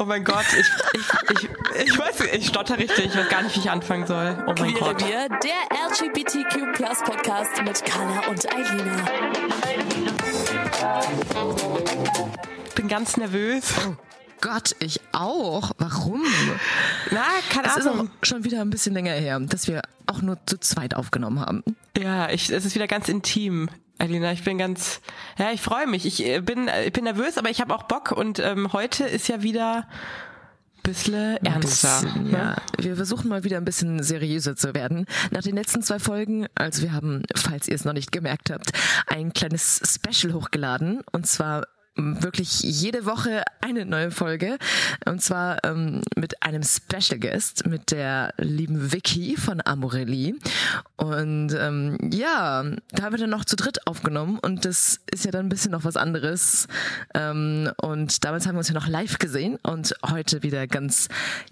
Oh mein Gott, ich, ich, ich, ich weiß ich stotter richtig, ich weiß gar nicht, wie ich anfangen soll. Oh mein Queere Gott. Wir, der LGBTQ Plus Podcast mit Carla und Eilina. Ich bin ganz nervös. Gott, ich auch. Warum? Na, keine Es ist auch schon wieder ein bisschen länger her, dass wir auch nur zu zweit aufgenommen haben. Ja, ich, es ist wieder ganz intim. Alina, ich bin ganz, ja, ich freue mich. Ich äh, bin, äh, ich bin nervös, aber ich habe auch Bock und ähm, heute ist ja wieder ein bisschen ernster. Bisschen, ne? ja. Wir versuchen mal wieder ein bisschen seriöser zu werden. Nach den letzten zwei Folgen, also wir haben, falls ihr es noch nicht gemerkt habt, ein kleines Special hochgeladen und zwar wirklich jede Woche eine neue Folge und zwar ähm, mit einem Special Guest, mit der lieben Vicky von Amorelli und ähm, ja, da haben wir dann noch zu dritt aufgenommen und das ist ja dann ein bisschen noch was anderes ähm, und damals haben wir uns ja noch live gesehen und heute wieder ganz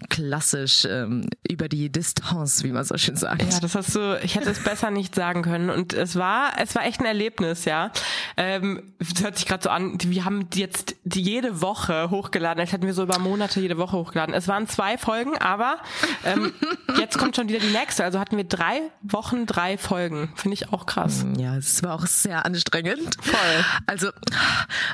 klassisch ähm, über die Distanz, wie man so schön sagt. Ja, das hast du, ich hätte es besser nicht sagen können. Und es war, es war echt ein Erlebnis, ja. Ähm, das hört sich gerade so an, wir haben jetzt die jede Woche hochgeladen, als hätten wir so über Monate jede Woche hochgeladen. Es waren zwei Folgen, aber ähm, jetzt kommt schon wieder die nächste. Also hatten wir drei Wochen, drei Folgen. Finde ich auch krass. Ja, es war auch sehr anstrengend. Voll. Also,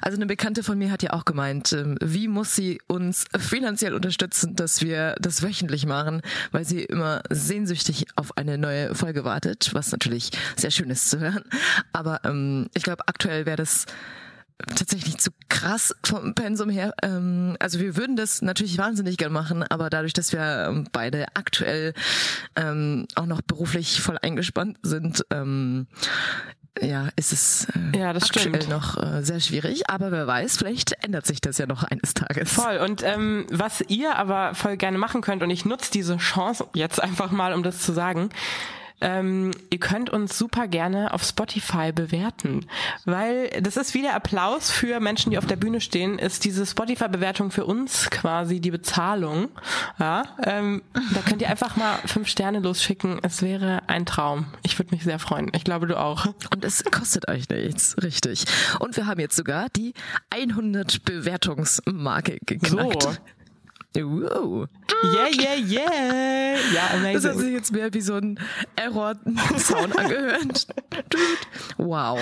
also eine Bekannte von mir hat ja auch gemeint, ähm, wie muss sie uns finanziell unterstützen, dass wir das wöchentlich machen, weil sie immer sehnsüchtig auf eine neue Folge wartet, was natürlich sehr schön ist zu hören. Aber ähm, ich glaube, aktuell wäre das tatsächlich zu krass vom Pensum her. Ähm, also wir würden das natürlich wahnsinnig gern machen, aber dadurch, dass wir ähm, beide aktuell ähm, auch noch beruflich voll eingespannt sind, ähm, ja, ist es äh, Ja, das aktuell stimmt. noch äh, sehr schwierig. Aber wer weiß, vielleicht ändert sich das ja noch eines Tages. Voll. Und ähm, was ihr aber voll gerne machen könnt, und ich nutze diese Chance jetzt einfach mal, um das zu sagen, ähm, ihr könnt uns super gerne auf Spotify bewerten, weil das ist wie der Applaus für Menschen, die auf der Bühne stehen, ist diese Spotify-Bewertung für uns quasi die Bezahlung. Ja, ähm, da könnt ihr einfach mal fünf Sterne losschicken. Es wäre ein Traum. Ich würde mich sehr freuen. Ich glaube, du auch. Und es kostet euch nichts, richtig. Und wir haben jetzt sogar die 100 Bewertungsmarke geknackt. So. Wow. Yeah, yeah, yeah. Ja, amazing. Das hat sich jetzt mehr wie so ein Error-Sound angehört. Dude. wow.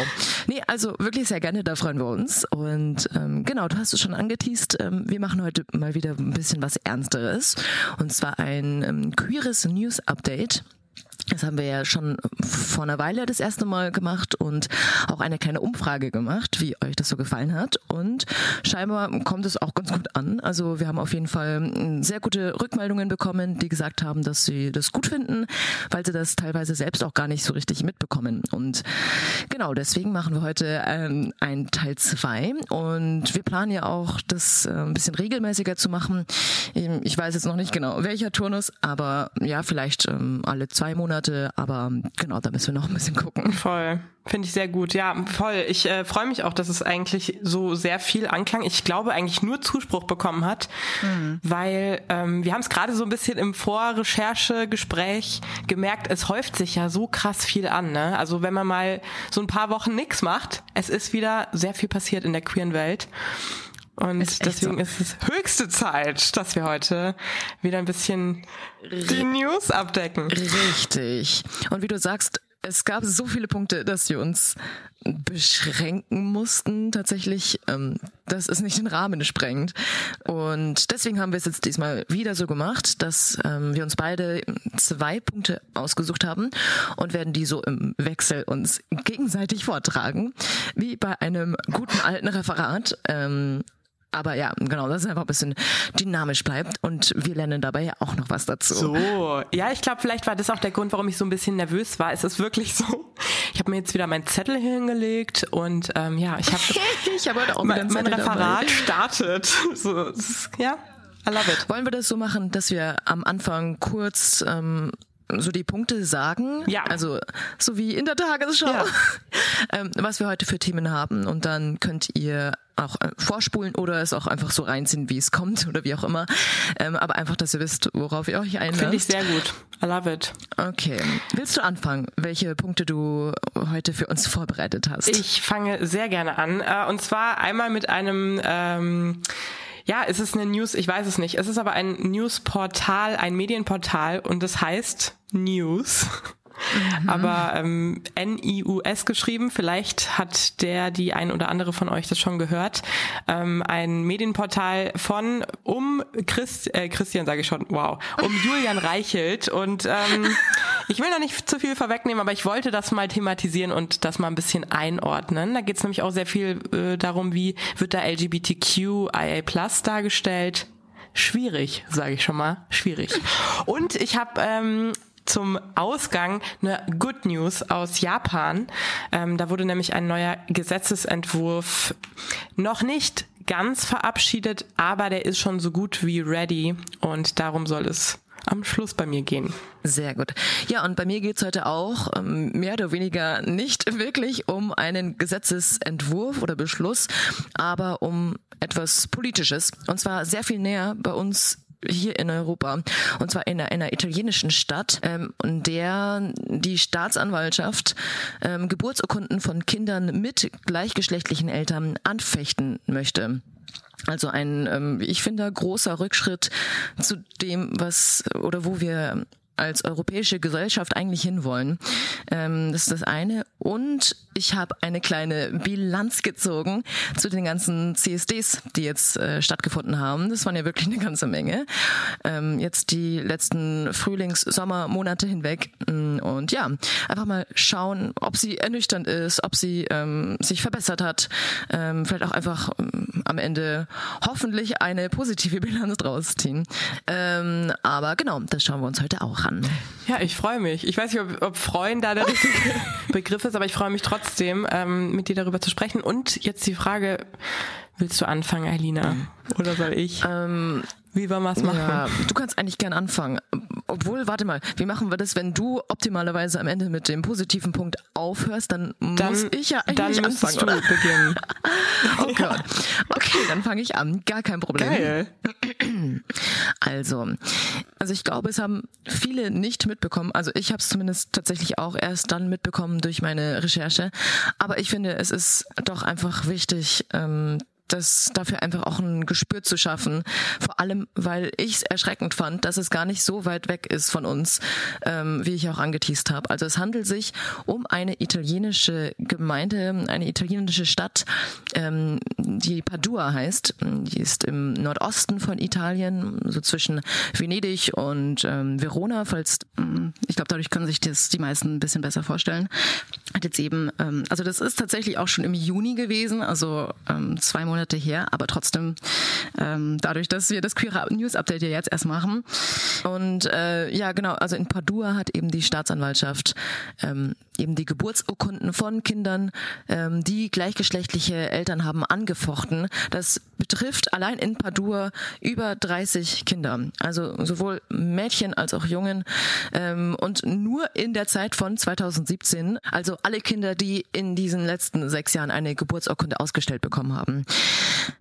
Nee, also wirklich sehr gerne, da freuen wir uns. Und ähm, genau, du hast es schon angeteased. Ähm, wir machen heute mal wieder ein bisschen was Ernsteres. Und zwar ein ähm, queeres News-Update. Das haben wir ja schon vor einer Weile das erste Mal gemacht und auch eine kleine Umfrage gemacht, wie euch das so gefallen hat. Und scheinbar kommt es auch ganz gut an. Also wir haben auf jeden Fall ähm, sehr gute Rückmeldungen bekommen, die gesagt haben, dass sie das gut finden, weil sie das teilweise selbst auch gar nicht so richtig mitbekommen. Und genau deswegen machen wir heute ähm, ein Teil zwei und wir planen ja auch, das äh, ein bisschen regelmäßiger zu machen. Ich weiß jetzt noch nicht genau, welcher Turnus, aber ja, vielleicht ähm, alle zwei Monate, aber genau, da müssen wir noch ein bisschen gucken. Voll. Finde ich sehr gut. Ja, voll. Ich äh, freue mich auch, dass es eigentlich so sehr viel Anklang, ich glaube eigentlich nur Zuspruch bekommen hat, weil ähm, wir haben es gerade so ein bisschen im Vorrecherchegespräch gemerkt, es häuft sich ja so krass viel an. Ne? Also wenn man mal so ein paar Wochen nichts macht, es ist wieder sehr viel passiert in der queeren Welt. Und Ist deswegen so. ist es höchste Zeit, dass wir heute wieder ein bisschen die News abdecken. Richtig. Und wie du sagst, es gab so viele Punkte, dass wir uns beschränken mussten, tatsächlich, ähm, dass es nicht den Rahmen sprengt. Und deswegen haben wir es jetzt diesmal wieder so gemacht, dass ähm, wir uns beide zwei Punkte ausgesucht haben und werden die so im Wechsel uns gegenseitig vortragen, wie bei einem guten alten Referat. Ähm, aber ja, genau, dass es einfach ein bisschen dynamisch bleibt und wir lernen dabei ja auch noch was dazu. So, ja, ich glaube, vielleicht war das auch der Grund, warum ich so ein bisschen nervös war. Es ist wirklich so, Ich habe mir jetzt wieder meinen Zettel hingelegt und ähm, ja, ich habe ich habe heute auch mein, mein Referat startet. So, ist, ja, I love it. Wollen wir das so machen, dass wir am Anfang kurz ähm, so die Punkte sagen? Ja. Also so wie in der Tagesschau, Ja. ähm, was wir heute für Themen haben und dann könnt ihr auch äh, vorspulen oder es auch einfach so reinziehen, wie es kommt oder wie auch immer. Ähm, aber einfach, dass ihr wisst, worauf ihr euch einlasst. Finde ich sehr gut. I love it. Okay. Willst du anfangen, welche Punkte du heute für uns vorbereitet hast? Ich fange sehr gerne an. Äh, Und zwar einmal mit einem, ähm, ja, es ist eine News, ich weiß es nicht. Es ist aber ein Newsportal, ein Medienportal und das heißt News. Aber ähm, N-I-U-S geschrieben, vielleicht hat der, die ein oder andere von euch das schon gehört. Ähm, ein Medienportal von um Christ, äh, Christian sage ich schon, wow, um Julian Reichelt. Und ähm, ich will noch nicht zu viel vorwegnehmen, aber ich wollte das mal thematisieren und das mal ein bisschen einordnen. Da geht es nämlich auch sehr viel äh, darum, wie wird da LGBTQIA Plus dargestellt. Schwierig, sage ich schon mal. Schwierig. Und ich habe ähm, zum Ausgang eine Good News aus Japan. Ähm, da wurde nämlich ein neuer Gesetzesentwurf noch nicht ganz verabschiedet, aber der ist schon so gut wie ready und darum soll es am Schluss bei mir gehen. Sehr gut. Ja, und bei mir geht's heute auch ähm, mehr oder weniger nicht wirklich um einen Gesetzesentwurf oder Beschluss, aber um etwas Politisches. Und zwar sehr viel näher bei uns hier in Europa und zwar in einer, einer italienischen Stadt, ähm, in der die Staatsanwaltschaft ähm, Geburtsurkunden von Kindern mit gleichgeschlechtlichen Eltern anfechten möchte. Also ein, ähm, ich finde, großer Rückschritt zu dem, was oder wo wir als europäische Gesellschaft eigentlich hinwollen. Ähm, das ist das eine. Und ich habe eine kleine Bilanz gezogen zu den ganzen CSDs, die jetzt äh, stattgefunden haben. Das waren ja wirklich eine ganze Menge. Ähm, jetzt die letzten Frühlings-Sommermonate hinweg. Mm, Und ja, einfach mal schauen, ob sie ernüchternd ist, ob sie ähm, sich verbessert hat. Ähm, vielleicht auch einfach ähm, am Ende hoffentlich eine positive Bilanz draus ziehen. Ähm, aber genau, das schauen wir uns heute auch an. Ja, ich freue mich. Ich weiß nicht, ob, ob freuen da der richtige Begriff ist, aber ich freue mich trotzdem, ähm, mit dir darüber zu sprechen. Und jetzt die Frage, willst du anfangen, Alina? Oder soll ich? Ähm, Wie wollen wir es machen? Ja, du kannst eigentlich gern anfangen. Obwohl, warte mal, wie machen wir das, wenn du optimalerweise am Ende mit dem positiven Punkt aufhörst, dann, Dann, muss ich ja dann eigentlich müsstest anfangen, du oder? beginnen. Oh Gott. Okay, dann fange ich an. Gar kein Problem. Geil. Also, also ich glaube, es haben viele nicht mitbekommen. Also ich habe es zumindest tatsächlich auch erst dann mitbekommen durch meine Recherche. Aber ich finde, es ist doch einfach wichtig, ähm, das dafür einfach auch ein Gespür zu schaffen. Vor allem, weil ich es erschreckend fand, dass es gar nicht so weit weg ist von uns, ähm, wie ich auch angeteased habe. Also es handelt sich um eine italienische Gemeinde, eine italienische Stadt, ähm, die Padua heißt. Die ist im Nordosten von Italien, so zwischen Venedig und ähm, Verona, falls ich glaube, dadurch können sich das die meisten ein bisschen besser vorstellen. Hat jetzt eben, ähm, also das ist tatsächlich auch schon im Juni gewesen, also ähm, zwei Monate her, aber trotzdem ähm, dadurch, dass wir das Queer News Update ja jetzt erst machen. Und äh, ja, genau, also in Padua hat eben die Staatsanwaltschaft ähm, eben die Geburtsurkunden von Kindern, ähm, die gleichgeschlechtliche Eltern haben, angefochten. Das betrifft allein in Padua über 30 Kinder, also sowohl Mädchen als auch Jungen. Ähm, und nur in der Zeit von 2017, also alle Kinder, die in diesen letzten sechs Jahren eine Geburtsurkunde ausgestellt bekommen haben.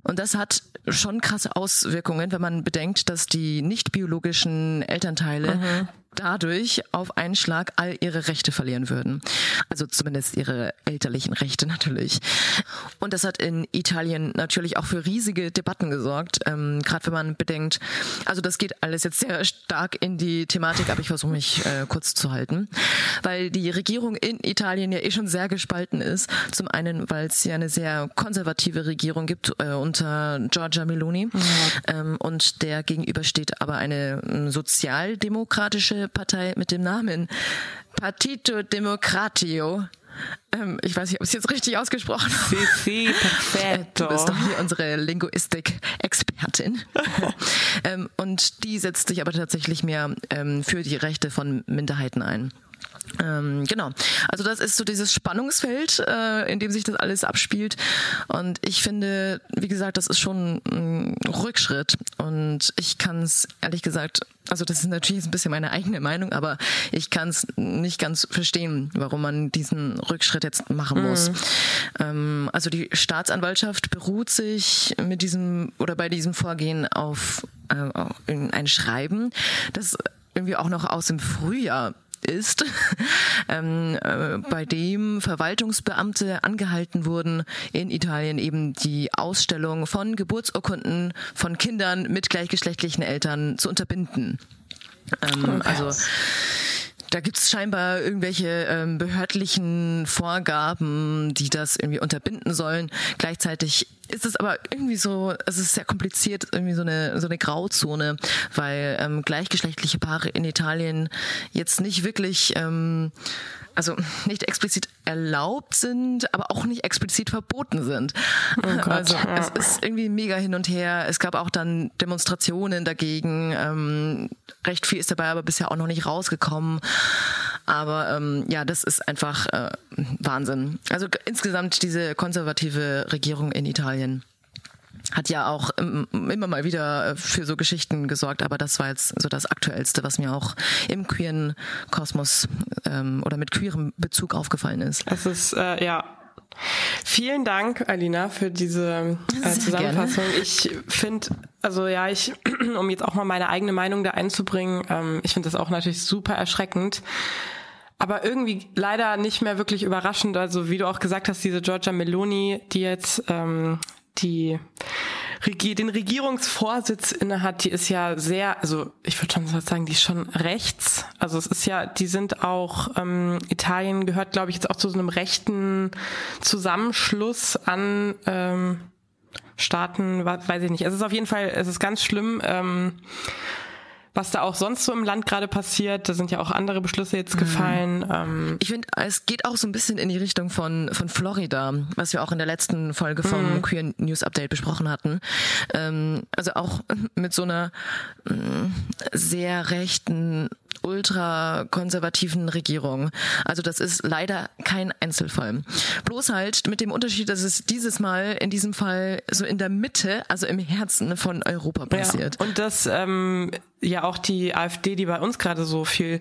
Und das hat schon krasse Auswirkungen, wenn man bedenkt, dass die nicht biologischen Elternteile dadurch auf einen Schlag all ihre Rechte verlieren würden. Also zumindest ihre elterlichen Rechte natürlich. Und das hat in Italien natürlich auch für riesige Debatten gesorgt, ähm, gerade wenn man bedenkt, also das geht alles jetzt sehr stark in die Thematik, aber ich versuche mich äh, kurz zu halten, weil die Regierung in Italien ja eh schon sehr gespalten ist. Zum einen, weil es ja eine sehr konservative Regierung gibt äh, unter Giorgia Meloni ähm, und der gegenüber steht aber eine ähm, Partei mit dem Namen Partito Democratio. Ähm, ich weiß nicht, ob ich es jetzt richtig ausgesprochen habe. CC, perfetto. Du bist doch hier unsere Linguistik-Expertin. ähm, und die setzt sich aber tatsächlich mehr ähm, für die Rechte von Minderheiten ein. Ähm, genau. Also das ist so dieses Spannungsfeld, äh, in dem sich das alles abspielt. Und ich finde, wie gesagt, das ist schon ein Rückschritt. Und ich kann es ehrlich gesagt, also das ist natürlich ein bisschen meine eigene Meinung, aber ich kann es nicht ganz verstehen, warum man diesen Rückschritt jetzt machen muss. Mhm. Ähm, also die Staatsanwaltschaft beruht sich mit diesem oder bei diesem Vorgehen auf äh, ein Schreiben, das irgendwie auch noch aus dem Frühjahr ist, ähm, äh, bei dem Verwaltungsbeamte angehalten wurden, in Italien eben die Ausstellung von Geburtsurkunden von Kindern mit gleichgeschlechtlichen Eltern zu unterbinden. Ähm, okay. Also da gibt es scheinbar irgendwelche ähm, behördlichen Vorgaben, die das irgendwie unterbinden sollen. Gleichzeitig ist es aber irgendwie so, es ist sehr kompliziert, irgendwie so eine, so eine Grauzone, weil ähm, gleichgeschlechtliche Paare in Italien jetzt nicht wirklich ähm, also nicht explizit erlaubt sind, aber auch nicht explizit verboten sind. Oh also es ist irgendwie mega hin und her. Es gab auch dann Demonstrationen dagegen. Ähm, recht viel ist dabei aber bisher auch noch nicht rausgekommen. Aber ähm, ja, das ist einfach äh, Wahnsinn. Also insgesamt diese konservative Regierung in Italien hat ja auch immer mal wieder äh, für so Geschichten gesorgt, aber das war jetzt so das Aktuellste, was mir auch im queeren Kosmos ähm, oder mit queerem Bezug aufgefallen ist. Es ist, äh, ja. Vielen Dank, Alina, für diese äh, Zusammenfassung. Gerne. Ich finde, also ja, ich, um jetzt auch mal meine eigene Meinung da einzubringen, ähm, ich finde das auch natürlich super erschreckend aber irgendwie leider nicht mehr wirklich überraschend. Also wie du auch gesagt hast, diese Giorgia Meloni, die jetzt ähm, die den Regierungsvorsitz innehat, die ist ja sehr, also ich würde schon sagen, die ist schon rechts. Also es ist ja, die sind auch, ähm, Italien gehört, glaube ich, jetzt auch zu so einem rechten Zusammenschluss an ähm, Staaten, weiß ich nicht. Es ist auf jeden Fall, es ist ganz schlimm. Ähm, was da auch sonst so im Land gerade passiert. Da sind ja auch andere Beschlüsse jetzt mhm. gefallen. Ähm ich finde, es geht auch so ein bisschen in die Richtung von, von Florida, was wir auch in der letzten Folge vom mhm. Queer News Update besprochen hatten. Ähm, also auch mit so einer mm, sehr rechten ultrakonservativen Regierung. Also das ist leider kein Einzelfall. Bloß halt mit dem Unterschied, dass es dieses Mal in diesem Fall so in der Mitte, also im Herzen von Europa passiert. Ja, und dass ähm, ja auch die AfD, die bei uns gerade so viel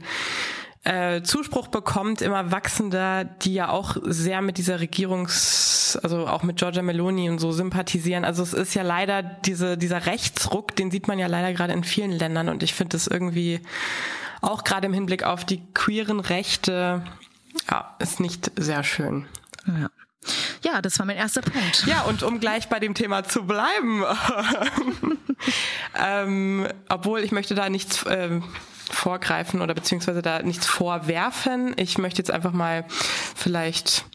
äh, Zuspruch bekommt, immer wachsender, die ja auch sehr mit dieser Regierungs, also auch mit Giorgia Meloni und so sympathisieren. Also es ist ja leider diese, dieser Rechtsruck, den sieht man ja leider gerade in vielen Ländern und ich finde das irgendwie auch gerade im Hinblick auf die queeren Rechte, ja, ist nicht sehr schön. Ja. Ja, das war mein erster Punkt. Ja, und um gleich bei dem Thema zu bleiben, ähm, obwohl ich möchte da nichts ähm, vorgreifen oder beziehungsweise da nichts vorwerfen. Ich möchte jetzt einfach mal vielleicht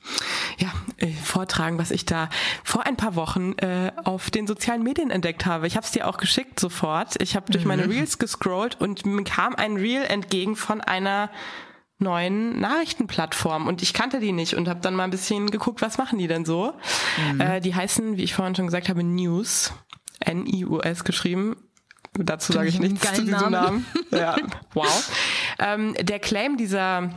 ja, äh, vortragen, was ich da vor ein paar Wochen äh, auf den sozialen Medien entdeckt habe. Ich habe es dir auch geschickt sofort. Ich habe durch mhm. meine Reels gescrollt und mir kam ein Reel entgegen von einer neuen Nachrichtenplattform und ich kannte die nicht und habe dann mal ein bisschen geguckt, was machen die denn so. Mhm. Äh, die heißen, wie ich vorhin schon gesagt habe, News. N-I-U-S geschrieben. Dazu sage ich nichts zu diesem Namen. Namen. Ja, wow. Ähm, der Claim dieser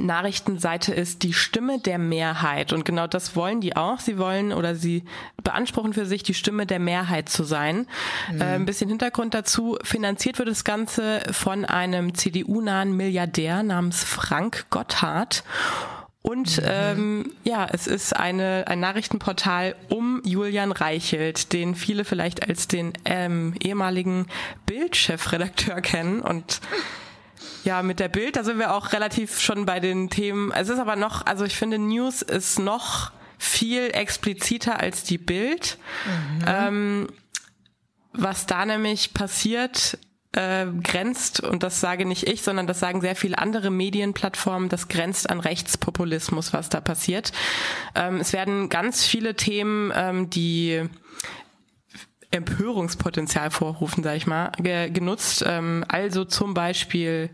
Nachrichtenseite ist die Stimme der Mehrheit. Und genau das wollen die auch. Sie wollen oder sie beanspruchen für sich, die Stimme der Mehrheit zu sein. Mhm. Äh, ein bisschen Hintergrund dazu. Finanziert wird das Ganze von einem CDU-nahen Milliardär namens Frank Gotthard. Und mhm. ähm, ja, es ist eine, ein Nachrichtenportal um Julian Reichelt, den viele vielleicht als den ähm, ehemaligen Bildchefredakteur kennen. Und ja, mit der Bild, da sind wir auch relativ schon bei den Themen. Es ist aber noch, also ich finde, News ist noch viel expliziter als die Bild. Mhm. Ähm, was da nämlich passiert, äh, grenzt, und das sage nicht ich, sondern das sagen sehr viele andere Medienplattformen, das grenzt an Rechtspopulismus, was da passiert. Ähm, es werden ganz viele Themen, ähm, die Empörungspotenzial vorrufen, sag ich mal, ge genutzt. Ähm, also zum Beispiel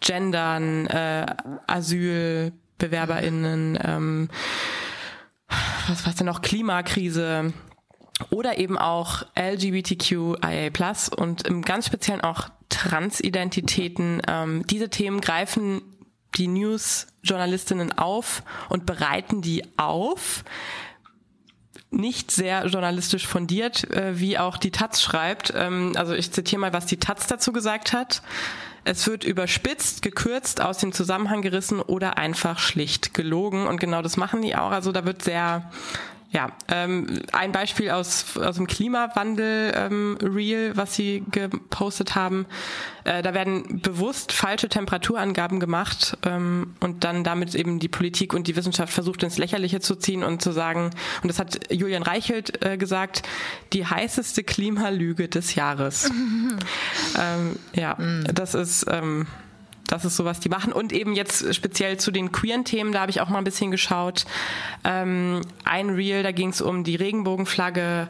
Gendern, äh, Asyl, BewerberInnen, ähm, was war's denn noch, Klimakrise, oder eben auch LGBTQIA+, und im ganz Speziellen auch Transidentitäten. Ähm, diese Themen greifen die News-Journalistinnen auf und bereiten die auf. Nicht sehr journalistisch fundiert, äh, wie auch die Taz schreibt. Ähm, also ich zitiere mal, was die Taz dazu gesagt hat. Es wird überspitzt, gekürzt, aus dem Zusammenhang gerissen oder einfach schlicht gelogen. Und genau das machen die auch. Also da wird sehr ja, ähm, ein Beispiel aus, aus dem Klimawandel ähm, was sie gepostet haben. Äh, da werden bewusst falsche Temperaturangaben gemacht ähm, und dann damit eben die Politik und die Wissenschaft versucht ins Lächerliche zu ziehen und zu sagen, und das hat Julian Reichelt äh, gesagt, die heißeste Klimalüge des Jahres. ähm, ja, mhm. das ist ähm, das ist so, was die machen. Und eben jetzt speziell zu den queeren Themen, da habe ich auch mal ein bisschen geschaut. Ähm, ein Reel, da ging es um die Regenbogenflagge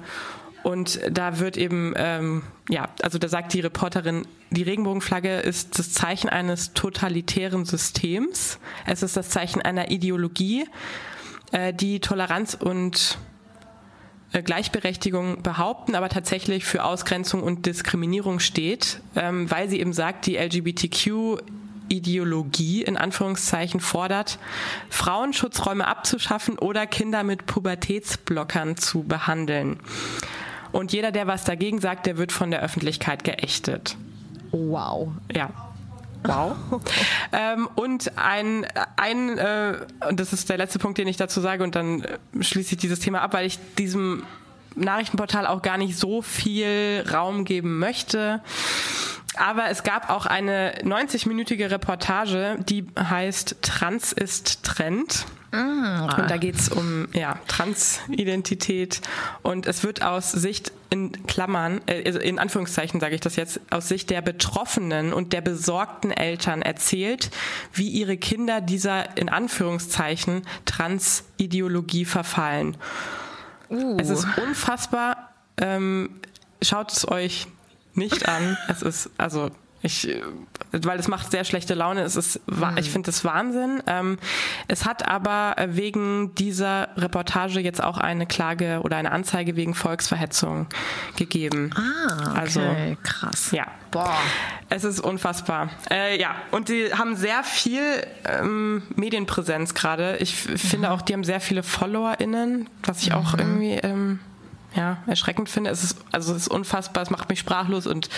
und da wird eben, ähm, ja, also da sagt die Reporterin, die Regenbogenflagge ist das Zeichen eines totalitären Systems. Es ist das Zeichen einer Ideologie, äh, die Toleranz und äh, Gleichberechtigung behaupten, aber tatsächlich für Ausgrenzung und Diskriminierung steht, ähm, weil sie eben sagt, die LGBTQ Ideologie in Anführungszeichen fordert, Frauenschutzräume abzuschaffen oder Kinder mit Pubertätsblockern zu behandeln. Und jeder, der was dagegen sagt, der wird von der Öffentlichkeit geächtet. Wow. Ja. Wow. ähm, und ein, ein äh, und das ist der letzte Punkt, den ich dazu sage, und dann äh, schließe ich dieses Thema ab, weil ich diesem Nachrichtenportal auch gar nicht so viel Raum geben möchte. Aber es gab auch eine 90-minütige Reportage, die heißt Trans ist Trend. Ah. Und da geht's um ja, Transidentität und es wird aus Sicht in Klammern, äh, also in Anführungszeichen sage ich das jetzt, aus Sicht der Betroffenen und der besorgten Eltern erzählt, wie ihre Kinder dieser in Anführungszeichen Transideologie verfallen. Uh. Es ist unfassbar. Ähm, schaut es euch nicht an. Es ist, also ich, weil es macht sehr schlechte Laune. Es ist, mhm. ich finde es Wahnsinn. Ähm, es hat aber wegen dieser Reportage jetzt auch eine Klage oder eine Anzeige wegen Volksverhetzung gegeben. Ah, okay. also krass. Ja. Boah. Es ist unfassbar. Äh, ja, und die haben sehr viel ähm, Medienpräsenz gerade. Ich mhm. finde auch, die haben sehr viele FollowerInnen, was ich auch mhm. irgendwie ähm, ja, erschreckend finde. Es ist, also es ist unfassbar, es macht mich sprachlos und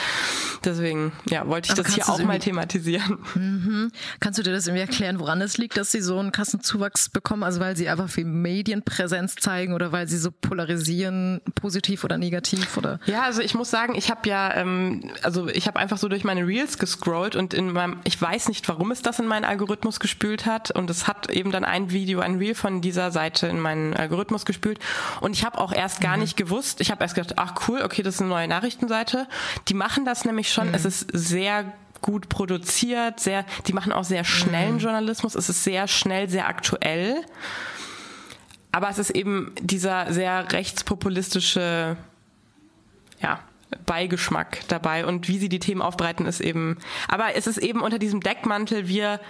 deswegen, ja, wollte ich Aber das hier auch mal thematisieren. Mhm. Kannst du dir das irgendwie erklären, woran es liegt, dass sie so einen Kassenzuwachs bekommen? Also weil sie einfach viel Medienpräsenz zeigen oder weil sie so polarisieren, positiv oder negativ oder? Ja, also ich muss sagen, ich habe ja, ähm, also ich habe einfach so durch meine Reels gescrollt und in meinem, ich weiß nicht, warum es das in meinen Algorithmus gespült hat und es hat eben dann ein Video, ein Reel von dieser Seite in meinen Algorithmus gespült und ich habe auch erst gar mhm. nicht gewusst. Ich habe erst gedacht, ach cool, okay, das ist eine neue Nachrichtenseite. Die machen das nämlich schon. Mhm. Es ist sehr gut produziert, sehr, die machen auch sehr schnellen mhm. Journalismus. Es ist sehr schnell, sehr aktuell. Aber es ist eben dieser sehr rechtspopulistische, ja, Beigeschmack dabei und wie sie die Themen aufbereiten ist eben, aber es ist eben unter diesem Deckmantel, wir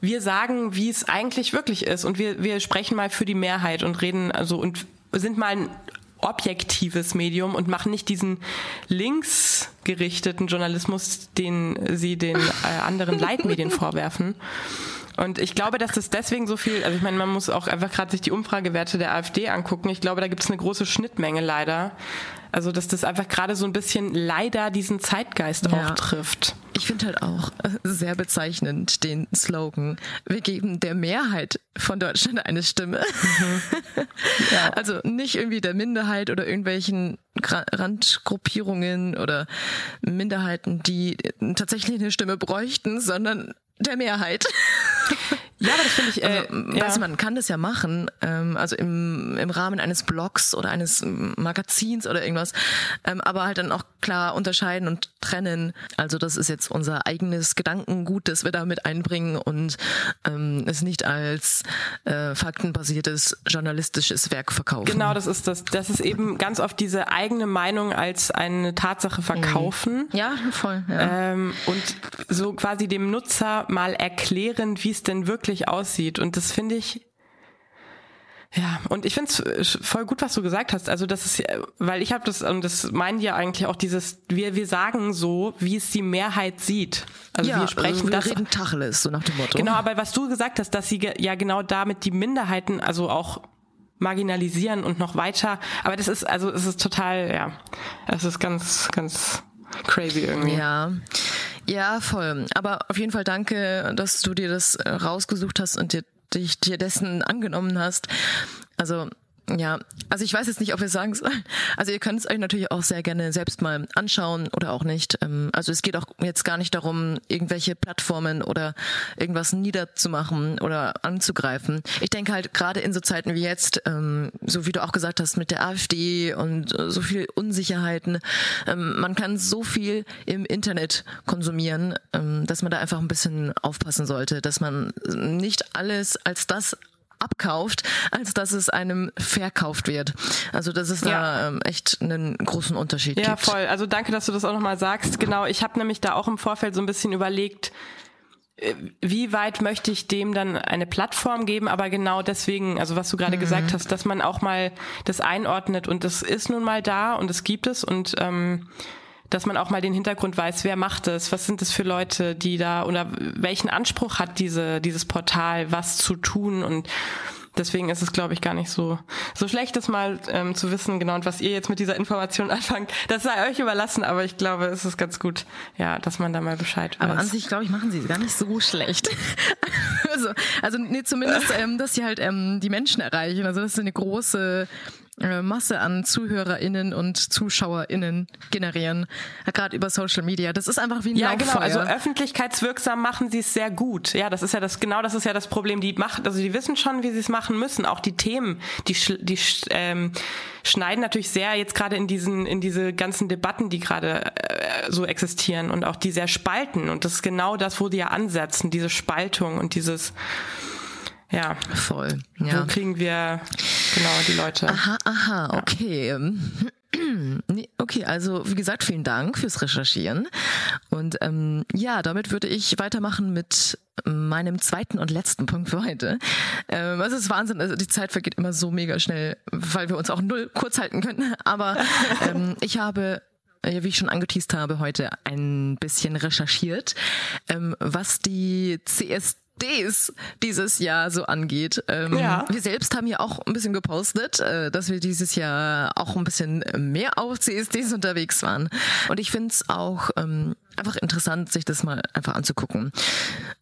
wir sagen, wie es eigentlich wirklich ist und wir, wir sprechen mal für die Mehrheit und reden also und sind mal ein objektives Medium und machen nicht diesen linksgerichteten Journalismus, den sie den äh, anderen Leitmedien vorwerfen. Und ich glaube, dass das deswegen so viel, also ich meine, man muss auch einfach gerade sich die Umfragewerte der AfD angucken. Ich glaube, da gibt es eine große Schnittmenge leider. Also, dass das einfach gerade so ein bisschen leider diesen Zeitgeist ja. auch trifft. Ich finde halt auch sehr bezeichnend den Slogan, wir geben der Mehrheit von Deutschland eine Stimme. Mhm. ja. Also nicht irgendwie der Minderheit oder irgendwelchen Randgruppierungen oder Minderheiten, die tatsächlich eine Stimme bräuchten, sondern der Mehrheit. Ja, aber das finde ich. Äh, also, ja. Weißt du, man kann das ja machen, ähm, also im, im Rahmen eines Blogs oder eines Magazins oder irgendwas, ähm, aber halt dann auch klar unterscheiden und trennen. Also das ist jetzt unser eigenes Gedankengut, das wir da mit einbringen und ähm, es nicht als äh, faktenbasiertes journalistisches Werk verkaufen. Genau, das ist das. Das ist eben ganz oft diese eigene Meinung als eine Tatsache verkaufen. Mhm. Ja, voll. Ja. Ähm, und so quasi dem Nutzer mal erklären, wie es denn wirklich aussieht. Und das finde ich Ja, und ich finde es voll gut, was du gesagt hast. Also das ist, weil ich habe das, und das meinen ja eigentlich auch dieses, wir, wir sagen so, wie es die Mehrheit sieht. Also ja, wir sprechen also wir das. reden Tacheles, so nach dem Motto. Genau, aber was du gesagt hast, dass sie ja genau damit die Minderheiten also auch marginalisieren und noch weiter. Aber das ist, also es ist total, ja, es ist ganz, ganz crazy irgendwie. Ja, ja, voll. Aber auf jeden Fall danke, dass du dir das äh, rausgesucht hast und dir, dich dir dessen angenommen hast. Also ja, also ich weiß jetzt nicht, ob wir sagen sollen. Also ihr könnt es euch natürlich auch sehr gerne selbst mal anschauen oder auch nicht. Ähm, Also es geht auch jetzt gar nicht darum, irgendwelche Plattformen oder irgendwas niederzumachen oder anzugreifen. Ich denke halt gerade in so Zeiten wie jetzt, ähm, so wie du auch gesagt hast, mit der AfD und äh, so viel Unsicherheiten, ähm, man kann so viel im Internet konsumieren, dass man da einfach ein bisschen aufpassen sollte, dass man nicht alles als das abkauft, als dass es einem verkauft wird. Also dass es da Ja. ähm, echt einen großen Unterschied Ja, gibt. voll. Also danke, dass du das auch nochmal sagst. Genau, ich habe nämlich da auch im Vorfeld so ein bisschen überlegt, äh, wie weit möchte ich dem dann eine Plattform geben, aber genau deswegen, also was du gerade gesagt hast, dass man auch mal das einordnet und das ist nun mal da und es gibt es und ähm, dass man auch mal den Hintergrund weiß, wer macht es, was sind es für Leute, die da oder welchen Anspruch hat diese dieses Portal, was zu tun und Deswegen ist es, glaube ich, gar nicht so so schlecht, das mal ähm, zu wissen, genau, und was ihr jetzt mit dieser Information anfangt. Das sei euch überlassen, aber ich glaube, es ist ganz gut, ja, dass man da mal Bescheid weiß. Aber an sich, glaube ich, machen sie es gar nicht so schlecht. also, also nee, zumindest, ähm, dass sie halt ähm, die Menschen erreichen. Also dass sie eine große äh, Masse an ZuhörerInnen und ZuschauerInnen generieren, gerade über Social Media. Das ist einfach wie ein ja, genau. Lauffeuer. Also öffentlichkeitswirksam machen sie es sehr gut. Ja, das ist ja das genau, das ist ja das Problem. Die macht, also die wissen schon, wie sie es machen müssen. Auch die Themen, die die ähm, schneiden natürlich sehr jetzt gerade in diesen in diese ganzen Debatten, die gerade äh, so existieren und auch die sehr spalten. Und das ist genau das, wo die ja ansetzen, diese Spaltung und dieses ja, Voll. wo Ja. kriegen wir genau die Leute? Aha, aha, okay. Ähm, Nee, okay, also wie gesagt, vielen Dank fürs Recherchieren. Und ähm, ja, damit würde ich weitermachen mit meinem zweiten und letzten Punkt für heute. Ähm, also es ist Wahnsinn, also die Zeit vergeht immer so mega schnell, weil wir uns auch null kurz halten können. Aber ähm, ich habe ja, wie ich schon angeteased habe, heute ein bisschen recherchiert, ähm, was die CSDs dieses Jahr so angeht. Ähm, Ja. Wir selbst haben ja auch ein bisschen gepostet, äh, dass wir dieses Jahr auch ein bisschen mehr auf CSDs unterwegs waren. Und ich finde es auch ähm, einfach interessant, sich das mal einfach anzugucken.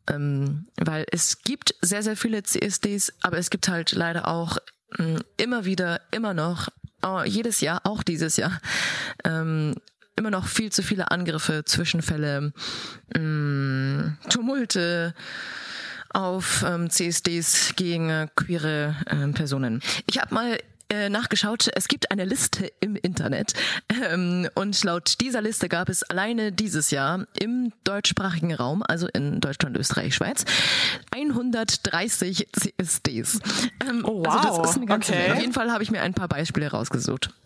Ähm, weil es gibt sehr, sehr viele CSDs, aber es gibt halt leider auch mh, immer wieder, immer noch, oh, jedes Jahr, auch dieses Jahr, ähm, immer noch viel zu viele Angriffe, Zwischenfälle, mh, Tumulte auf ähm, CSDs gegen äh, queere ähm, Personen. Ich habe mal äh, nachgeschaut, es gibt eine Liste im Internet ähm, und laut dieser Liste gab es alleine dieses Jahr im deutschsprachigen Raum, also in Deutschland, Österreich, Schweiz, 130 CSDs. Ähm, Oh, Also wow. das ist eine ganze Okay. Auf jeden Fall habe ich mir ein paar Beispiele rausgesucht.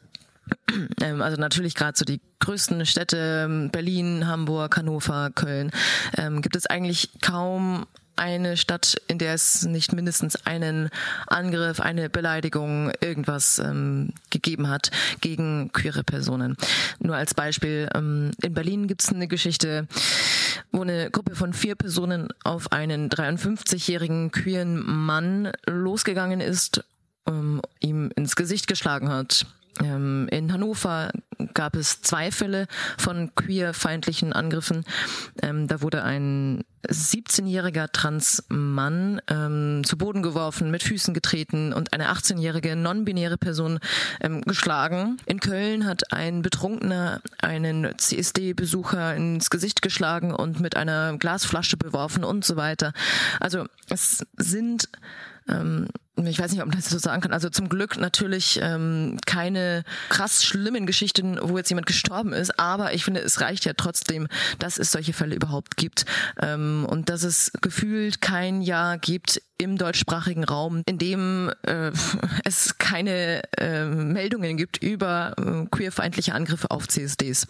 Ähm, also natürlich gerade so die größten Städte, ähm, Berlin, Hamburg, Hannover, Köln, ähm, gibt es eigentlich kaum eine Stadt, in der es nicht mindestens einen Angriff, eine Beleidigung, irgendwas ähm, gegeben hat gegen queere Personen. Nur als Beispiel, ähm, in Berlin gibt es eine Geschichte, wo eine Gruppe von vier Personen auf einen 53-jährigen queeren Mann losgegangen ist, ähm, ihm ins Gesicht geschlagen hat. Ähm, in Hannover gab es zwei Fälle von queerfeindlichen Angriffen. Ähm, da wurde ein 17-jähriger Trans-Mann ähm, zu Boden geworfen, mit Füßen getreten und eine 18-jährige non-binäre Person ähm, geschlagen. In Köln hat ein Betrunkener einen CSD-Besucher ins Gesicht geschlagen und mit einer Glasflasche beworfen und so weiter. Also es sind ähm, ich weiß nicht, ob man das so sagen kann. Also zum Glück natürlich ähm, keine krass schlimmen Geschichten, wo jetzt jemand gestorben ist. Aber ich finde, es reicht ja trotzdem, dass es solche Fälle überhaupt gibt ähm, und dass es gefühlt kein Jahr gibt im deutschsprachigen Raum, in dem äh, es keine äh, Meldungen gibt über äh, queerfeindliche Angriffe auf CSDs.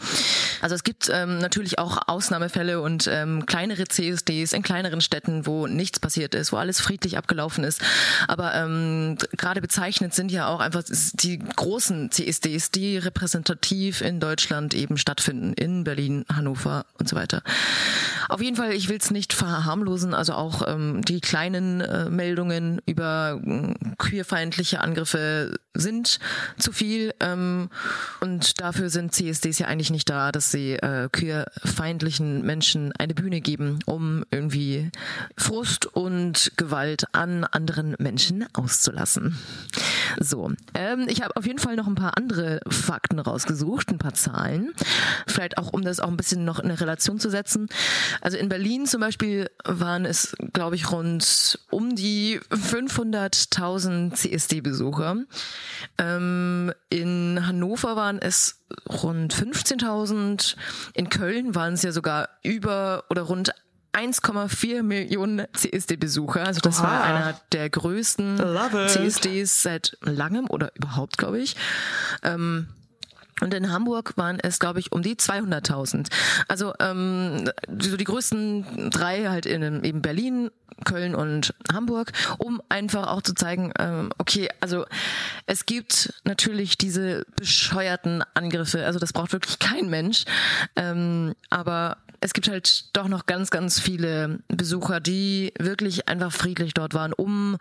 Also es gibt ähm, natürlich auch Ausnahmefälle und ähm, kleinere CSDs in kleineren Städten, wo nichts passiert ist, wo alles friedlich abgelaufen ist. Aber ähm, gerade bezeichnet sind ja auch einfach die großen CSDs, die repräsentativ in Deutschland eben stattfinden, in Berlin, Hannover und so weiter. Auf jeden Fall, ich will es nicht verharmlosen, also auch ähm, die kleinen äh, Meldungen über äh, queerfeindliche Angriffe sind zu viel ähm, und dafür sind CSDs ja eigentlich nicht da, dass sie äh, queerfeindlichen Menschen eine Bühne geben, um irgendwie Frust und Gewalt an anderen Menschen auszulassen. So, ähm, ich habe auf jeden Fall noch ein paar andere Fakten rausgesucht, ein paar Zahlen, vielleicht auch um das auch ein bisschen noch in eine Relation zu setzen. Also in Berlin zum Beispiel waren es, glaube ich, rund um die 500.000 CSD-Besucher. Ähm, in Hannover waren es rund 15.000. In Köln waren es ja sogar über oder rund 1,4 Millionen CSD-Besucher. Also das Oha. war einer der größten CSDs seit langem oder überhaupt, glaube ich. Ähm, und in Hamburg waren es, glaube ich, um die 200.000. Also ähm, so die größten drei halt in eben Berlin, Köln und Hamburg, um einfach auch zu zeigen, ähm, okay, also es gibt natürlich diese bescheuerten Angriffe. Also das braucht wirklich kein Mensch. Ähm, aber es gibt halt doch noch ganz, ganz viele Besucher, die wirklich einfach friedlich dort waren, um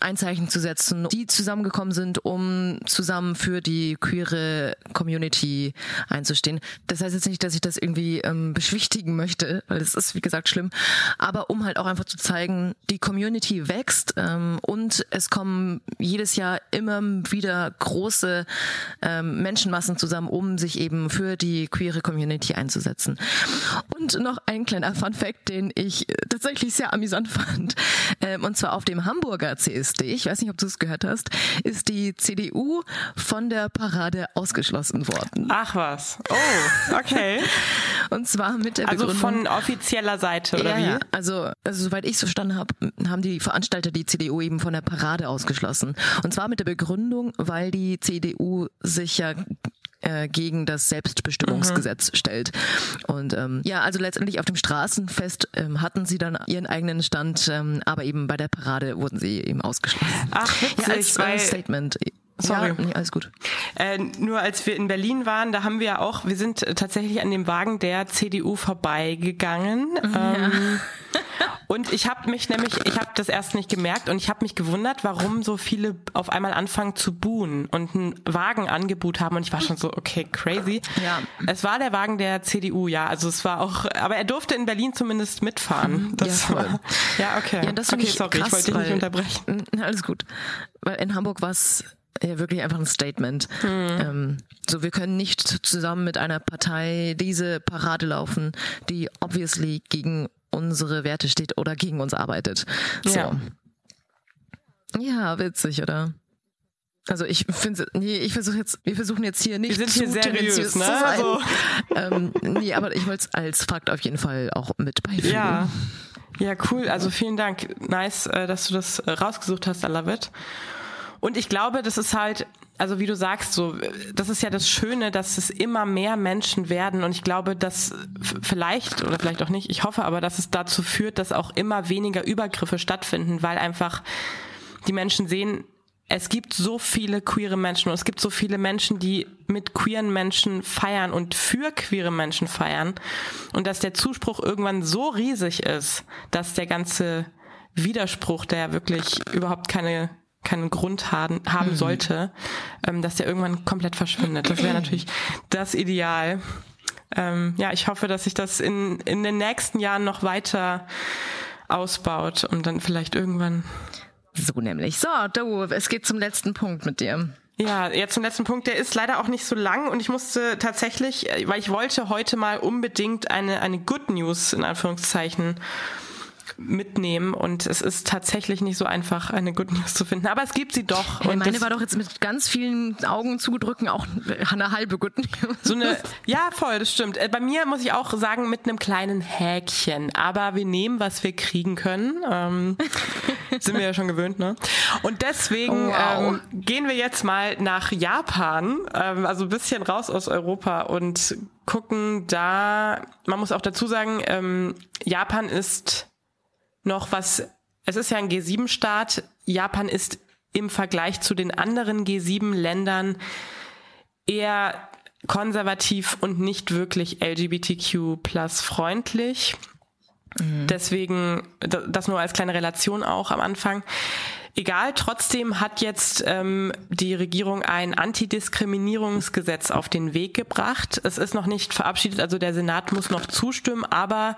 ein Zeichen zu setzen, die zusammengekommen sind, um zusammen für die queere Community einzustehen. Das heißt jetzt nicht, dass ich das irgendwie ähm, beschwichtigen möchte, weil es ist, wie gesagt, schlimm, aber um halt auch einfach zu zeigen, die Community wächst ähm, und es kommen jedes Jahr immer wieder große ähm, Menschenmassen zusammen, um sich eben für die queere Community einzusetzen. Und noch ein kleiner Fun Fact, den ich tatsächlich sehr amüsant fand. Ähm, und zwar auf dem Hamburger CSD, ich weiß nicht, ob du es gehört hast, ist die CDU von der Parade ausgeschlossen worden. Ach was. Oh, okay. und zwar mit der also Begründung. Also von offizieller Seite, oder ja, wie? Ja, also, also soweit ich es verstanden habe, haben die Veranstalter die CDU eben von der Parade ausgeschlossen. Und zwar mit der Begründung, weil die CDU sich ja äh, gegen das Selbstbestimmungsgesetz mhm. stellt. Und ähm, ja, also letztendlich auf dem Straßenfest ähm, hatten sie dann ihren eigenen Stand, ähm, aber eben bei der Parade wurden sie eben ausgeschlossen. Ach, witzig, ja, als, weil Statement. Sorry. Ja, nee, alles gut. Äh, nur als wir in Berlin waren, da haben wir auch, wir sind tatsächlich an dem Wagen der CDU vorbeigegangen. Ja. Ähm, und ich habe mich nämlich, ich habe das erst nicht gemerkt und ich habe mich gewundert, warum so viele auf einmal anfangen zu buhen und einen Wagenangebot haben und ich war schon so, okay, crazy. Ja. Es war der Wagen der CDU, ja, also es war auch, aber er durfte in Berlin zumindest mitfahren. Mhm. Das ja, war, ja, okay. Ja, das okay, ich sorry, krass, ich wollte dich nicht unterbrechen. Alles gut. Weil in Hamburg war es ja wirklich einfach ein Statement. Hm. Ähm, so, wir können nicht zusammen mit einer Partei diese Parade laufen, die obviously gegen unsere Werte steht oder gegen uns arbeitet. So. Ja, ja witzig, oder? Also ich finde, nee, ich versuche jetzt, wir versuchen jetzt hier nicht wir sind hier seriös, ne? Also. Ähm, nee, aber ich wollte es als Fakt auf jeden Fall auch mit beifügen. Ja. Ja, cool. Also vielen Dank. Nice, äh, dass du das rausgesucht hast, Alavit. Und ich glaube, das ist halt, also wie du sagst, so, das ist ja das Schöne, dass es immer mehr Menschen werden. Und ich glaube, dass vielleicht oder vielleicht auch nicht, ich hoffe aber, dass es dazu führt, dass auch immer weniger Übergriffe stattfinden, weil einfach die Menschen sehen, es gibt so viele queere Menschen und es gibt so viele Menschen, die mit queeren Menschen feiern und für queere Menschen feiern. Und dass der Zuspruch irgendwann so riesig ist, dass der ganze Widerspruch, der wirklich überhaupt keine keinen Grund haben, haben mhm. sollte, ähm, dass der irgendwann komplett verschwindet. Das wäre natürlich das Ideal. Ähm, ja, ich hoffe, dass sich das in, in den nächsten Jahren noch weiter ausbaut und dann vielleicht irgendwann. So nämlich. So, du, es geht zum letzten Punkt mit dir. Ja, jetzt zum letzten Punkt. Der ist leider auch nicht so lang und ich musste tatsächlich, weil ich wollte heute mal unbedingt eine, eine Good News in Anführungszeichen mitnehmen und es ist tatsächlich nicht so einfach, eine Good News zu finden. Aber es gibt sie doch. und meine war doch jetzt mit ganz vielen Augen zugedrücken auch eine halbe Good News. So eine, ja, voll, das stimmt. Äh, bei mir muss ich auch sagen, mit einem kleinen Häkchen. Aber wir nehmen, was wir kriegen können. Ähm, sind wir ja schon gewöhnt, ne? Und deswegen wow. ähm, gehen wir jetzt mal nach Japan, ähm, also ein bisschen raus aus Europa und gucken da, man muss auch dazu sagen, ähm, Japan ist noch was es ist ja ein G7-Staat. Japan ist im Vergleich zu den anderen G7-Ländern eher konservativ und nicht wirklich LGBTQ plus freundlich. Mhm. Deswegen, das nur als kleine Relation auch am Anfang. Egal, trotzdem hat jetzt ähm, die Regierung ein Antidiskriminierungsgesetz auf den Weg gebracht. Es ist noch nicht verabschiedet, also der Senat muss noch zustimmen, aber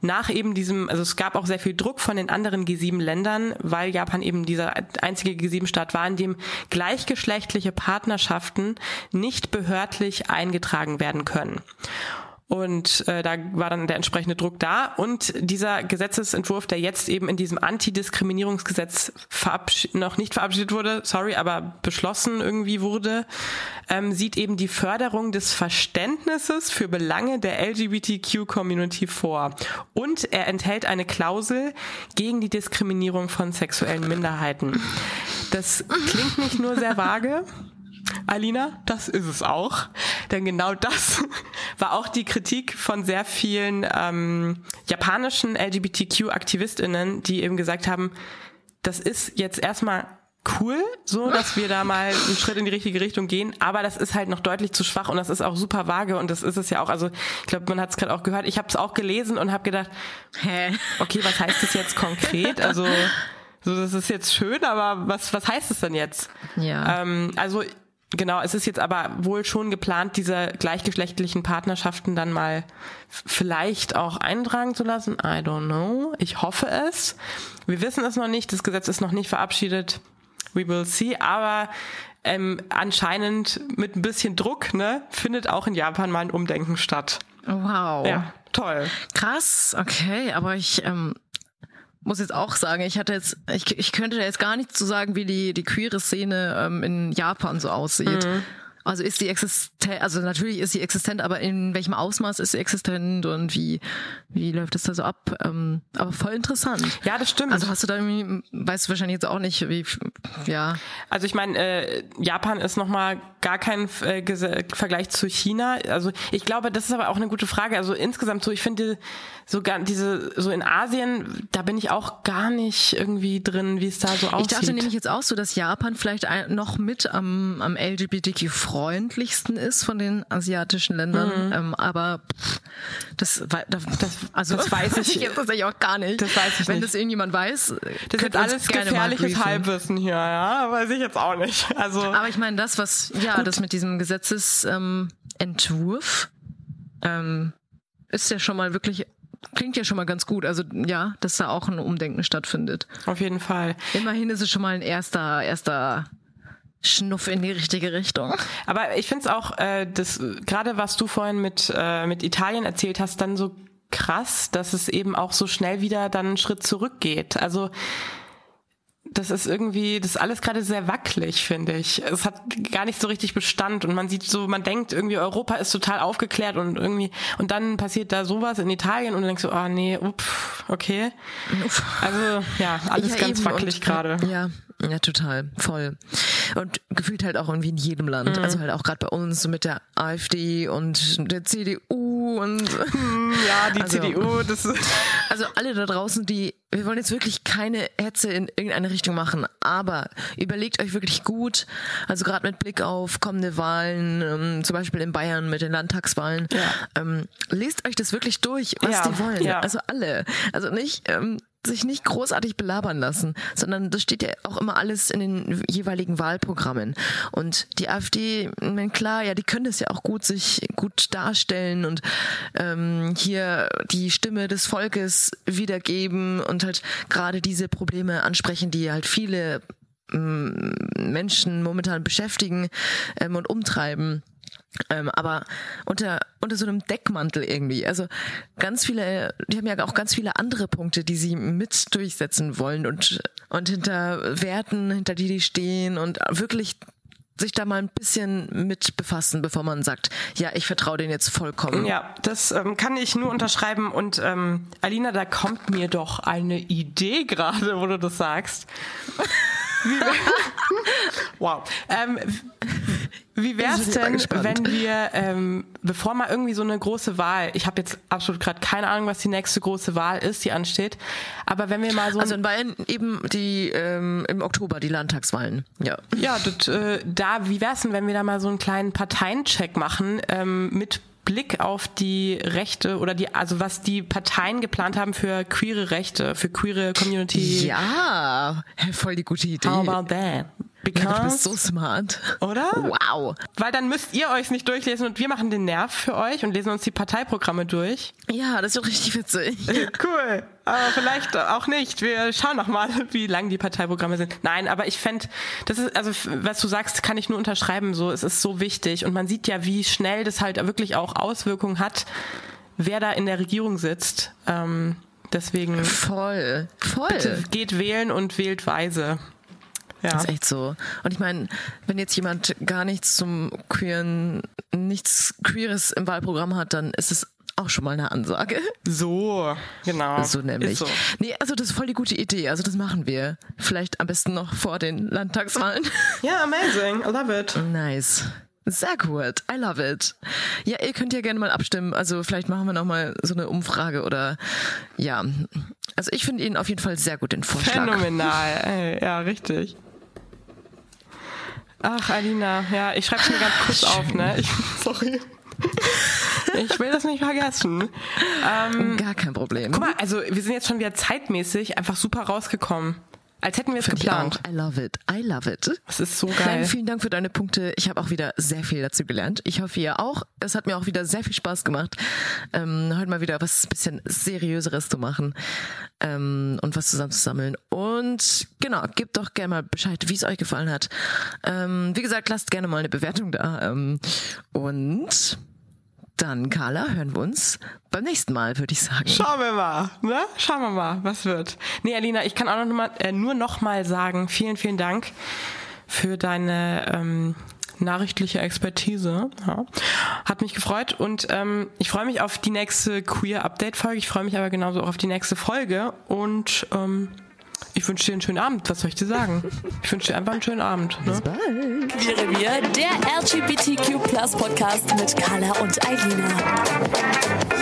nach eben diesem, also es gab auch sehr viel Druck von den anderen G7-Ländern, weil Japan eben dieser einzige G7-Staat war, in dem gleichgeschlechtliche Partnerschaften nicht behördlich eingetragen werden können. Und äh, da war dann der entsprechende Druck da. Und dieser Gesetzesentwurf, der jetzt eben in diesem Antidiskriminierungsgesetz noch nicht verabschiedet wurde, sorry, aber beschlossen irgendwie wurde, ähm, sieht eben die Förderung des Verständnisses für Belange der LGBTQ-Community vor. Und er enthält eine Klausel gegen die Diskriminierung von sexuellen Minderheiten. Das klingt nicht nur sehr vage, Alina, das ist es auch. Denn genau das war auch die Kritik von sehr vielen ähm, japanischen LGBTQ-AktivistInnen, die eben gesagt haben, das ist jetzt erstmal cool, so dass wir da mal einen Schritt in die richtige Richtung gehen, aber das ist halt noch deutlich zu schwach und das ist auch super vage und das ist es ja auch. Also ich glaube, man hat es gerade auch gehört. Ich habe es auch gelesen und habe gedacht, hä, okay, was heißt das jetzt konkret? Also so, das ist jetzt schön, aber was was heißt es denn jetzt? Ja. Ähm, also Genau, es ist jetzt aber wohl schon geplant, diese gleichgeschlechtlichen Partnerschaften dann mal vielleicht auch eintragen zu lassen. I don't know. Ich hoffe es. Wir wissen es noch nicht. Das Gesetz ist noch nicht verabschiedet. We will see. Aber ähm, anscheinend mit ein bisschen Druck ne, findet auch in Japan mal ein Umdenken statt. Wow. Ja, toll. Krass, okay, aber ich ähm, muss jetzt auch sagen, ich hatte jetzt, ich, ich könnte jetzt gar nicht zu sagen, wie die, die queere Szene ähm, in Japan so aussieht. Mhm. Also ist sie existent, also natürlich ist sie existent, aber in welchem Ausmaß ist sie existent und wie, wie läuft es da so ab? Ähm, aber voll interessant. Ja, das stimmt. Also hast du da irgendwie, weißt du wahrscheinlich jetzt auch nicht, wie, ja. Also ich meine, äh, Japan ist nochmal gar kein äh, Vergleich zu China. Also ich glaube, das ist aber auch eine gute Frage. Also insgesamt so, ich finde so gar, diese, so in Asien, da bin ich auch gar nicht irgendwie drin, wie es da so aussieht. Ich dachte nämlich jetzt auch so, dass Japan vielleicht noch mit am, am LGBTQ freundlichsten ist von den asiatischen Ländern. Mhm. Ähm, aber pff, das, das, also das weiß ich jetzt tatsächlich auch gar nicht. Das weiß ich Wenn nicht. das irgendjemand weiß, das ist alles gefährliches Halbwissen hier, ja, weiß ich jetzt auch nicht. Also aber ich meine, das was ja, gut. das mit diesem Gesetzesentwurf ähm, ähm, ist ja schon mal wirklich klingt ja schon mal ganz gut. Also ja, dass da auch ein Umdenken stattfindet. Auf jeden Fall. Immerhin ist es schon mal ein erster, erster Schnuff in die richtige Richtung. Aber ich finde es auch, äh, das gerade was du vorhin mit, äh, mit Italien erzählt hast, dann so krass, dass es eben auch so schnell wieder dann einen Schritt zurückgeht. Also das ist irgendwie, das ist alles gerade sehr wackelig, finde ich. Es hat gar nicht so richtig Bestand und man sieht so, man denkt irgendwie, Europa ist total aufgeklärt und irgendwie, und dann passiert da sowas in Italien und du denkst so, ah oh, nee, uff, okay. Also ja, alles ja, ganz wackelig gerade. Ja, ja, total, voll. Und gefühlt halt auch irgendwie in jedem Land. Mhm. Also halt auch gerade bei uns mit der AfD und der CDU und hm, ja, die also, CDU, das ist Also alle da draußen, die wir wollen jetzt wirklich keine Hetze in irgendeine Richtung machen, aber überlegt euch wirklich gut, also gerade mit Blick auf kommende Wahlen, ähm, zum Beispiel in Bayern mit den Landtagswahlen, ja. ähm, lest euch das wirklich durch, was ja. die wollen. Ja. Also alle. Also nicht ähm, sich nicht großartig belabern lassen, sondern das steht ja auch immer alles in den jeweiligen Wahlprogrammen. Und die AfD, klar, ja, die können das ja auch gut sich gut darstellen und ähm, hier die Stimme des Volkes wiedergeben und halt gerade diese Probleme ansprechen, die halt viele ähm, Menschen momentan beschäftigen ähm, und umtreiben. Ähm, aber unter, unter so einem Deckmantel irgendwie. Also ganz viele, die haben ja auch ganz viele andere Punkte, die sie mit durchsetzen wollen und, und hinter Werten, hinter die die stehen und wirklich sich da mal ein bisschen mit befassen, bevor man sagt, ja, ich vertraue denen jetzt vollkommen. Ja, das ähm, kann ich nur unterschreiben. Und ähm, Alina, da kommt mir doch eine Idee gerade, wo du das sagst. wow. Ähm, Wie bin mal denn, wenn wir, ähm, bevor mal irgendwie so eine große Wahl, ich habe jetzt absolut gerade keine Ahnung, was die nächste große Wahl ist, die ansteht, aber wenn wir mal so Also in Bayern eben die ähm, im Oktober die Landtagswahlen. Ja. Ja, das, äh, da, wie wär's denn, wenn wir da mal so einen kleinen Parteiencheck machen ähm, mit Blick auf die Rechte oder die, also was die Parteien geplant haben für queere Rechte, für queere Community. Ja, voll die gute Idee. How about that? Ja, du bist Because, so smart. oder? Wow. Weil dann müsst ihr euch nicht durchlesen und wir machen den Nerv für euch und lesen uns die Parteiprogramme durch. Ja, das ist doch richtig witzig. Cool. Aber vielleicht auch nicht. Wir schauen noch mal, wie lang die Parteiprogramme sind. Nein, aber ich fände, das ist, also was du sagst, kann ich nur unterschreiben. So, es ist so wichtig. Und man sieht ja, wie schnell das halt wirklich auch Auswirkungen hat, wer da in der Regierung sitzt. Ähm, deswegen Voll. Voll. bitte geht wählen und wählt weise. Ja. Das ist echt so. Und ich meine, wenn jetzt jemand gar nichts zum Queeren, nichts Queeres im Wahlprogramm hat, dann ist es auch schon mal eine Ansage. So, genau. So nämlich. Ist so. Nee, also das ist voll die gute Idee. Also das machen wir. Vielleicht am besten noch vor den Landtagswahlen. Ja, amazing. I love it. Nice. Sehr gut. I love it. Ja, ihr könnt ja gerne mal abstimmen. Also vielleicht machen wir noch mal so eine Umfrage oder ja. Also ich finde ihn auf jeden Fall sehr gut, den Vorschlag. Phänomenal. Ey, ja, richtig. Ach, Alina, ja, ich schreibe mir ganz kurz auf, ne? Ich, sorry. Ich will das nicht vergessen. Ähm, Gar kein Problem. guck mal, also wir sind jetzt schon wieder zeitmäßig einfach super rausgekommen. Als hätten wir es geplant. I love it. I love it. Das ist so Nein, geil. vielen Dank für deine Punkte. Ich habe auch wieder sehr viel dazu gelernt. Ich hoffe, ihr auch. Es hat mir auch wieder sehr viel Spaß gemacht, ähm, heute mal wieder was bisschen seriöseres zu machen ähm, und was zusammenzusammeln. Und genau, gebt doch gerne mal Bescheid, wie es euch gefallen hat. Ähm, wie gesagt, lasst gerne mal eine Bewertung da. Ähm, und dann, Carla, hören wir uns beim nächsten Mal, würde ich sagen. Schauen wir mal, ne? Schauen wir mal, was wird. Nee, Alina, ich kann auch noch mal, äh, nur noch mal sagen, vielen, vielen Dank für deine ähm, nachrichtliche Expertise. Ja. Hat mich gefreut und ähm, ich freue mich auf die nächste Queer-Update-Folge. Ich freue mich aber genauso auch auf die nächste Folge und ähm, ich wünsche dir einen schönen Abend. Was soll ich dir sagen? Ich wünsche dir einfach einen schönen Abend. Ne? Queere Wir, der LGBTQ Podcast mit Carla und Eilina.